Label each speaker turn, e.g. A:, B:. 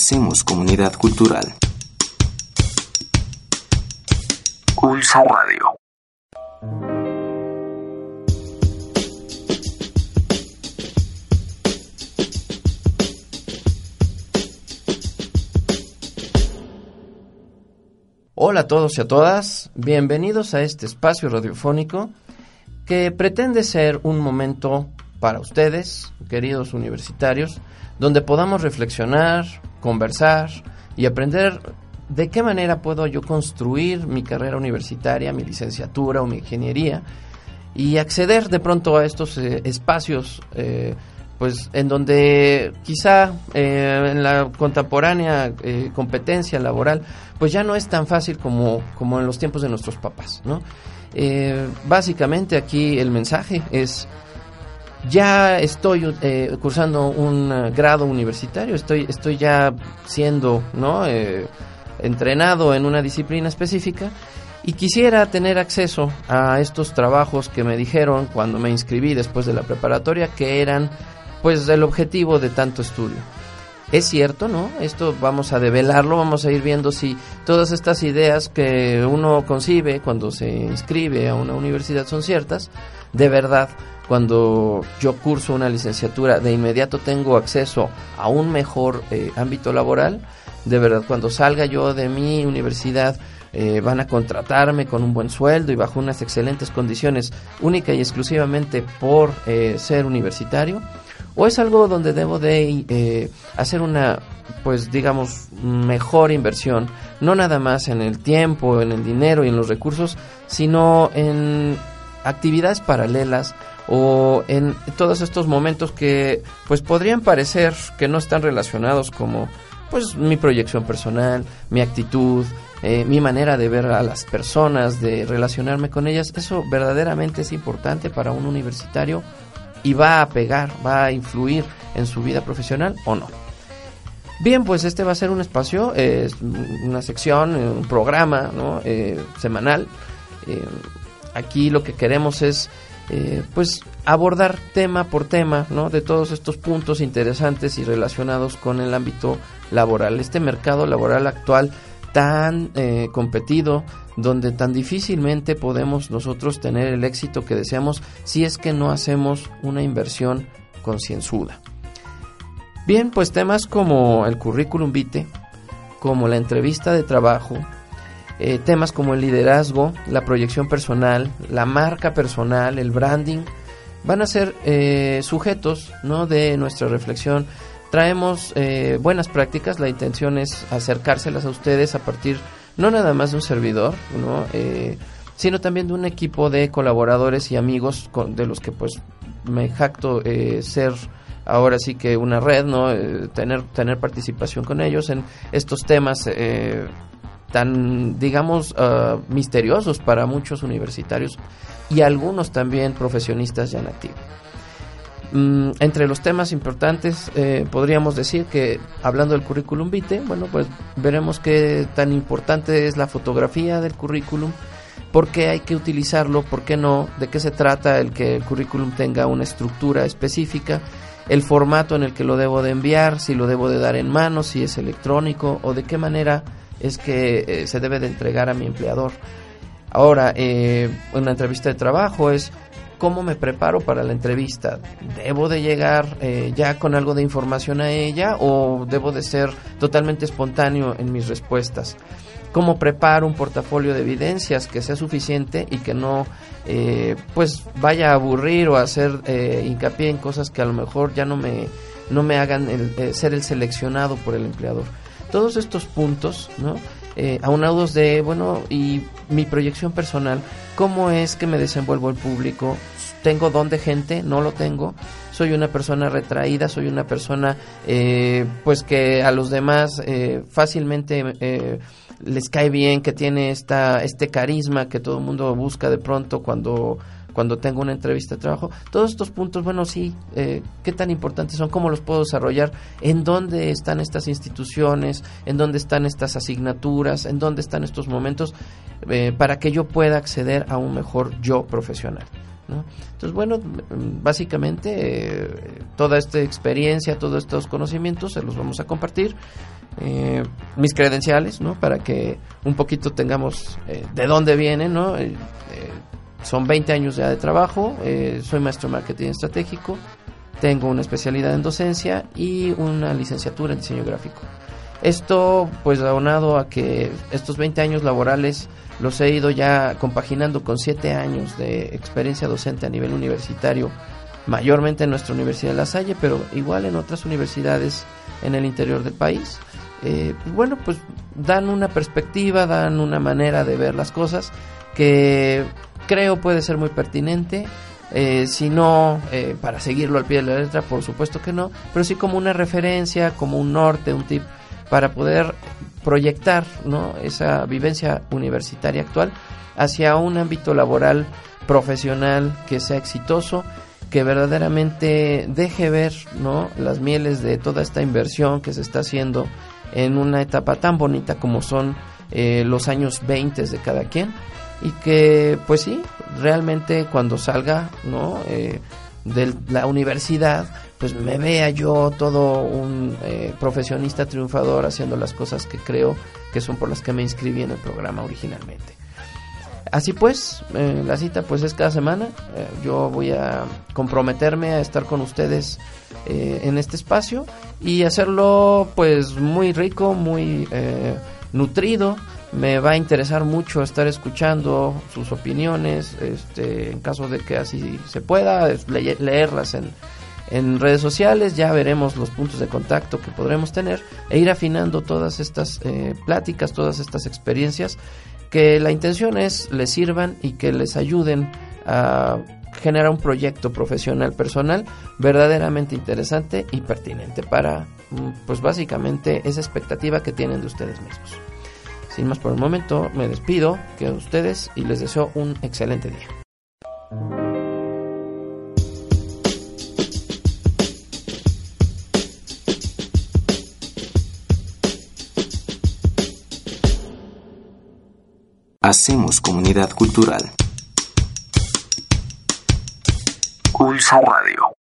A: hacemos comunidad cultural.
B: Pulso Radio.
C: Hola a todos y a todas, bienvenidos a este espacio radiofónico que pretende ser un momento para ustedes, queridos universitarios, donde podamos reflexionar, conversar y aprender de qué manera puedo yo construir mi carrera universitaria, mi licenciatura o mi ingeniería y acceder de pronto a estos eh, espacios eh, pues en donde quizá eh, en la contemporánea competencia laboral pues ya no es tan fácil como, como en los tiempos de nuestros papás ¿no? básicamente aquí el mensaje es ya estoy cursando un grado universitario estoy estoy ya siendo no entrenado en una disciplina específica y quisiera tener acceso a estos trabajos que me dijeron cuando me inscribí después de la preparatoria que eran pues el objetivo de tanto estudio. Es cierto, ¿no? Esto vamos a develarlo, vamos a ir viendo si todas estas ideas que uno concibe cuando se inscribe a una universidad son ciertas. De verdad, cuando yo curso una licenciatura, de inmediato tengo acceso a un mejor eh, ámbito laboral de verdad, cuando salga yo de mi universidad, eh, van a contratarme con un buen sueldo y bajo unas excelentes condiciones, única y exclusivamente por eh, ser universitario, o es algo donde debo de eh, hacer una, pues digamos, mejor inversión, no nada más en el tiempo, en el dinero y en los recursos, sino en actividades paralelas o en todos estos momentos que pues podrían parecer que no están relacionados como pues mi proyección personal, mi actitud, eh, mi manera de ver a las personas, de relacionarme con ellas, eso verdaderamente es importante para un universitario y va a pegar, va a influir en su vida profesional o no. Bien, pues este va a ser un espacio, es una sección, un programa ¿no? Eh, semanal. Eh, aquí lo que queremos es pues abordar tema por tema ¿no? de todos estos puntos interesantes y relacionados con el ámbito laboral, este mercado laboral actual tan eh, competido, donde tan difícilmente podemos nosotros tener el éxito que deseamos si es que no hacemos una inversión concienzuda. Bien, pues temas como el currículum vitae, como la entrevista de trabajo, eh, temas como el liderazgo, la proyección personal, la marca personal, el branding, van a ser eh, sujetos ¿no? de nuestra reflexión Traemos eh, buenas prácticas, la intención es acercárselas a ustedes a partir no nada más de un servidor, ¿no? Eh, sino también de un equipo de colaboradores y amigos de los que pues me jacto eh, ser ahora sí que una red, ¿no? tener, tener participación con ellos en estos temas tan, digamos, ah, misteriosos para muchos universitarios y algunos también profesionistas ya en activo. Mm, entre los temas importantes eh, podríamos decir que hablando del currículum vitae, bueno, pues veremos qué tan importante es la fotografía del currículum, por qué hay que utilizarlo, por qué no, de qué se trata el que el currículum tenga una estructura específica, el formato en el que lo debo de enviar, si lo debo de dar en mano, si es electrónico o de qué manera es que eh, se debe de entregar a mi empleador. Ahora, eh, una entrevista de trabajo es cómo me preparo para la entrevista. ¿Debo de llegar eh, ya con algo de información a ella o debo de ser totalmente espontáneo en mis respuestas? ¿Cómo preparo un portafolio de evidencias que sea suficiente y que no eh, pues vaya a aburrir o hacer eh, hincapié en cosas que a lo mejor ya no me, no me hagan ser el seleccionado por el empleador? Todos estos puntos, ¿no? Eh, aunados de, bueno, y mi proyección personal, cómo es que me desenvuelvo en público, tengo don de gente, no lo tengo, soy una persona retraída, soy una persona eh, pues que a los demás eh, fácilmente eh, les cae bien, que tiene esta, este carisma que todo el mundo busca de pronto cuando cuando tengo una entrevista de trabajo. Todos estos puntos, bueno, sí, eh, qué tan importantes son, cómo los puedo desarrollar, en dónde están estas instituciones, en dónde están estas asignaturas, en dónde están estos momentos, eh, para que yo pueda acceder a un mejor yo profesional. Entonces, bueno, básicamente eh, toda esta experiencia, todos estos conocimientos se los vamos a compartir mis credenciales, ¿no? Para que un poquito tengamos de dónde vienen, ¿no? Eh, son 20 años ya de trabajo, soy maestro de marketing estratégico, tengo una especialidad en docencia y una licenciatura en diseño gráfico. Esto, pues, aunado a que estos 20 años laborales los he ido ya compaginando con 7 años de experiencia docente a nivel universitario, mayormente en nuestra Universidad de La Salle, pero igual en otras universidades en el interior del país. Eh, bueno, pues dan una perspectiva, dan una manera de ver las cosas que creo puede ser muy pertinente. Eh, si no, eh, para seguirlo al pie de la letra, por supuesto que no, pero sí como una referencia, como un norte, un tip para poder proyectar ¿no? esa vivencia universitaria actual hacia un ámbito laboral profesional que sea exitoso que verdaderamente deje ver ¿no? las mieles de toda esta inversión que se está haciendo en una etapa tan bonita como son eh, los años 20 de cada quien y que pues sí, realmente cuando salga ¿no? Eh, de la universidad pues me vea yo todo un eh, profesionista triunfador haciendo las cosas que creo que son por las que me inscribí en el programa originalmente. Así pues, eh, la cita pues es cada semana. Eh, yo voy a comprometerme a estar con ustedes eh, en este espacio y hacerlo pues muy rico, muy nutrido. Me va a interesar mucho estar escuchando sus opiniones, este, en caso de que así se pueda, leerlas en, en redes sociales, ya veremos los puntos de contacto que podremos tener e ir afinando todas estas pláticas, todas estas experiencias que la intención es les sirvan y que les ayuden a generar un proyecto profesional personal verdaderamente interesante y pertinente para mm, pues básicamente esa expectativa que tienen de ustedes mismos. Sin más por el momento, me despido que ustedes y les deseo un excelente día.
A: Hacemos comunidad cultural.
B: Pulso Radio.